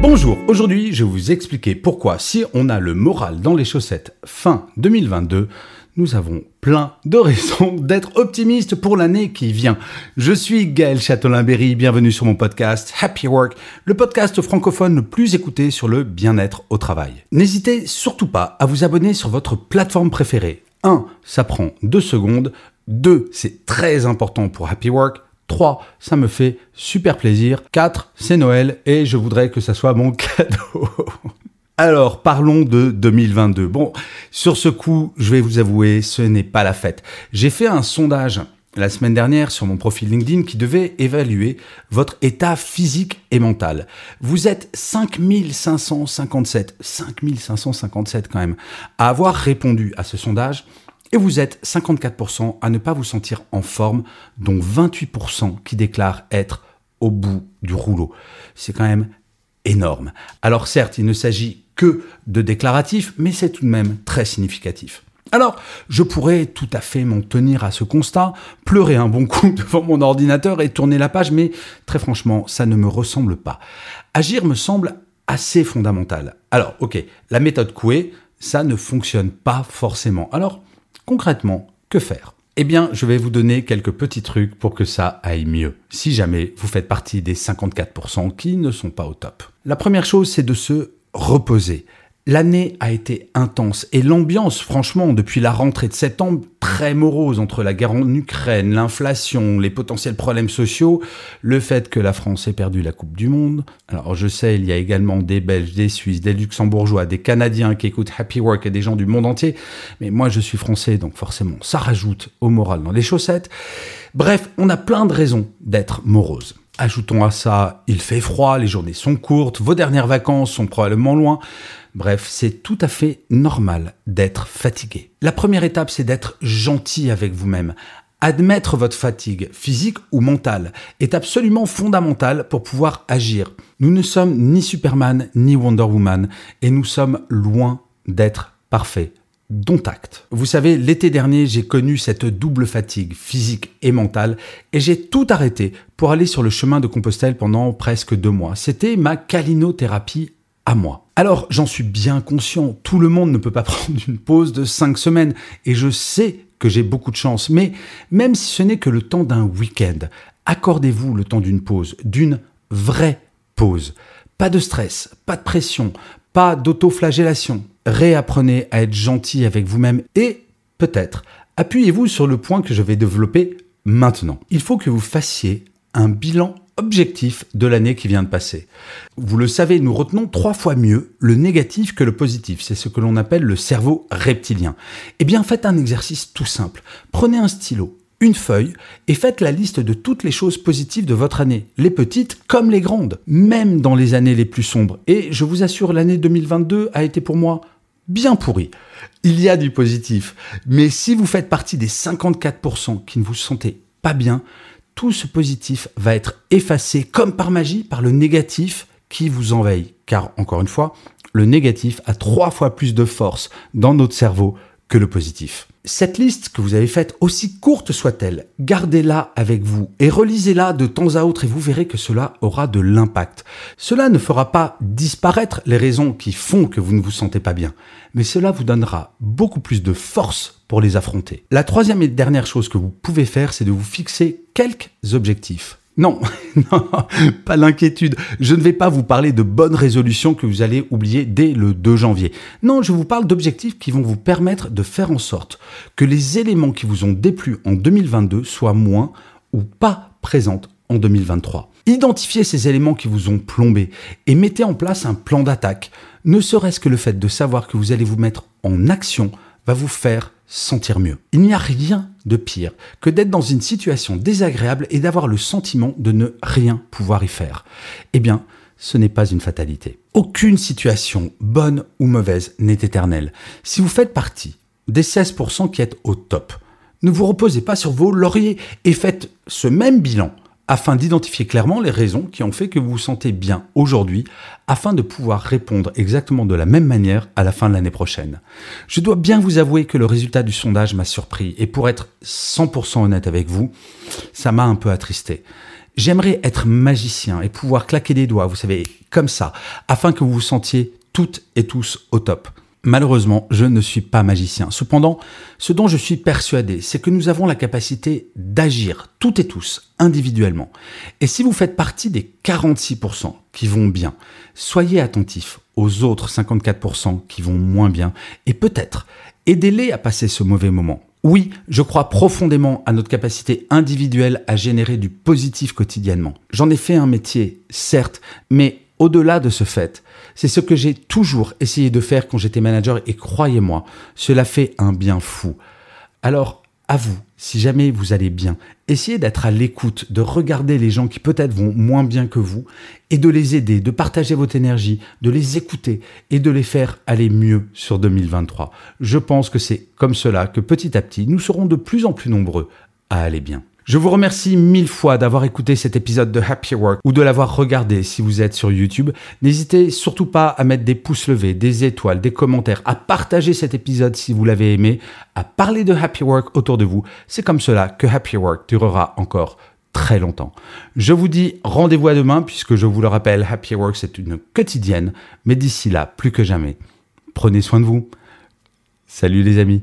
Bonjour, aujourd'hui je vais vous expliquer pourquoi si on a le moral dans les chaussettes fin 2022, nous avons plein de raisons d'être optimistes pour l'année qui vient. Je suis Gaël Châtelain-Berry, bienvenue sur mon podcast Happy Work, le podcast francophone le plus écouté sur le bien-être au travail. N'hésitez surtout pas à vous abonner sur votre plateforme préférée. 1. Ça prend 2 secondes. 2. C'est très important pour Happy Work. 3. Ça me fait super plaisir. 4. C'est Noël et je voudrais que ça soit mon cadeau. Alors, parlons de 2022. Bon, sur ce coup, je vais vous avouer, ce n'est pas la fête. J'ai fait un sondage la semaine dernière sur mon profil LinkedIn qui devait évaluer votre état physique et mental. Vous êtes 5557, 5557 quand même, à avoir répondu à ce sondage. Et vous êtes 54% à ne pas vous sentir en forme, dont 28% qui déclarent être au bout du rouleau. C'est quand même énorme. Alors certes, il ne s'agit que de déclaratif, mais c'est tout de même très significatif. Alors, je pourrais tout à fait m'en tenir à ce constat, pleurer un bon coup devant mon ordinateur et tourner la page, mais très franchement, ça ne me ressemble pas. Agir me semble assez fondamental. Alors, ok, la méthode Coué, ça ne fonctionne pas forcément. Alors, concrètement, que faire? Eh bien, je vais vous donner quelques petits trucs pour que ça aille mieux, si jamais vous faites partie des 54% qui ne sont pas au top. La première chose, c'est de se reposer. L'année a été intense et l'ambiance, franchement, depuis la rentrée de septembre, très morose entre la guerre en Ukraine, l'inflation, les potentiels problèmes sociaux, le fait que la France ait perdu la Coupe du Monde. Alors je sais, il y a également des Belges, des Suisses, des Luxembourgeois, des Canadiens qui écoutent Happy Work et des gens du monde entier, mais moi je suis français, donc forcément ça rajoute au moral dans les chaussettes. Bref, on a plein de raisons d'être morose. Ajoutons à ça, il fait froid, les journées sont courtes, vos dernières vacances sont probablement loin. Bref, c'est tout à fait normal d'être fatigué. La première étape, c'est d'être gentil avec vous-même. Admettre votre fatigue, physique ou mentale, est absolument fondamental pour pouvoir agir. Nous ne sommes ni Superman ni Wonder Woman et nous sommes loin d'être parfaits dont acte. Vous savez, l'été dernier, j'ai connu cette double fatigue physique et mentale et j'ai tout arrêté pour aller sur le chemin de Compostelle pendant presque deux mois. C'était ma calinothérapie à moi. Alors, j'en suis bien conscient, tout le monde ne peut pas prendre une pause de cinq semaines et je sais que j'ai beaucoup de chance, mais même si ce n'est que le temps d'un week-end, accordez-vous le temps d'une pause, d'une vraie pause. Pas de stress, pas de pression, pas d'autoflagellation. Réapprenez à être gentil avec vous-même et peut-être appuyez-vous sur le point que je vais développer maintenant. Il faut que vous fassiez un bilan objectif de l'année qui vient de passer. Vous le savez, nous retenons trois fois mieux le négatif que le positif. C'est ce que l'on appelle le cerveau reptilien. Eh bien, faites un exercice tout simple. Prenez un stylo, une feuille et faites la liste de toutes les choses positives de votre année, les petites comme les grandes, même dans les années les plus sombres. Et je vous assure, l'année 2022 a été pour moi bien pourrie. Il y a du positif, mais si vous faites partie des 54% qui ne vous sentez pas bien, tout ce positif va être effacé comme par magie par le négatif qui vous envahit. Car encore une fois, le négatif a trois fois plus de force dans notre cerveau que le positif. Cette liste que vous avez faite, aussi courte soit-elle, gardez-la avec vous et relisez-la de temps à autre et vous verrez que cela aura de l'impact. Cela ne fera pas disparaître les raisons qui font que vous ne vous sentez pas bien, mais cela vous donnera beaucoup plus de force pour les affronter. La troisième et dernière chose que vous pouvez faire, c'est de vous fixer quelques objectifs. Non, non, pas l'inquiétude. Je ne vais pas vous parler de bonnes résolutions que vous allez oublier dès le 2 janvier. Non, je vous parle d'objectifs qui vont vous permettre de faire en sorte que les éléments qui vous ont déplu en 2022 soient moins ou pas présents en 2023. Identifiez ces éléments qui vous ont plombé et mettez en place un plan d'attaque. Ne serait-ce que le fait de savoir que vous allez vous mettre en action va vous faire sentir mieux. Il n'y a rien de pire que d'être dans une situation désagréable et d'avoir le sentiment de ne rien pouvoir y faire. Eh bien, ce n'est pas une fatalité. Aucune situation, bonne ou mauvaise, n'est éternelle. Si vous faites partie des 16% qui êtes au top, ne vous reposez pas sur vos lauriers et faites ce même bilan afin d'identifier clairement les raisons qui ont fait que vous vous sentez bien aujourd'hui, afin de pouvoir répondre exactement de la même manière à la fin de l'année prochaine. Je dois bien vous avouer que le résultat du sondage m'a surpris, et pour être 100% honnête avec vous, ça m'a un peu attristé. J'aimerais être magicien et pouvoir claquer des doigts, vous savez, comme ça, afin que vous vous sentiez toutes et tous au top. Malheureusement, je ne suis pas magicien. Cependant, ce dont je suis persuadé, c'est que nous avons la capacité d'agir toutes et tous individuellement. Et si vous faites partie des 46% qui vont bien, soyez attentifs aux autres 54% qui vont moins bien et peut-être aidez-les à passer ce mauvais moment. Oui, je crois profondément à notre capacité individuelle à générer du positif quotidiennement. J'en ai fait un métier, certes, mais au-delà de ce fait, c'est ce que j'ai toujours essayé de faire quand j'étais manager et croyez-moi, cela fait un bien fou. Alors, à vous, si jamais vous allez bien, essayez d'être à l'écoute, de regarder les gens qui peut-être vont moins bien que vous et de les aider, de partager votre énergie, de les écouter et de les faire aller mieux sur 2023. Je pense que c'est comme cela que petit à petit, nous serons de plus en plus nombreux à aller bien. Je vous remercie mille fois d'avoir écouté cet épisode de Happy Work ou de l'avoir regardé si vous êtes sur YouTube. N'hésitez surtout pas à mettre des pouces levés, des étoiles, des commentaires, à partager cet épisode si vous l'avez aimé, à parler de Happy Work autour de vous. C'est comme cela que Happy Work durera encore très longtemps. Je vous dis rendez-vous à demain puisque je vous le rappelle, Happy Work c'est une quotidienne, mais d'ici là, plus que jamais, prenez soin de vous. Salut les amis.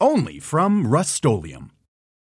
only from Rust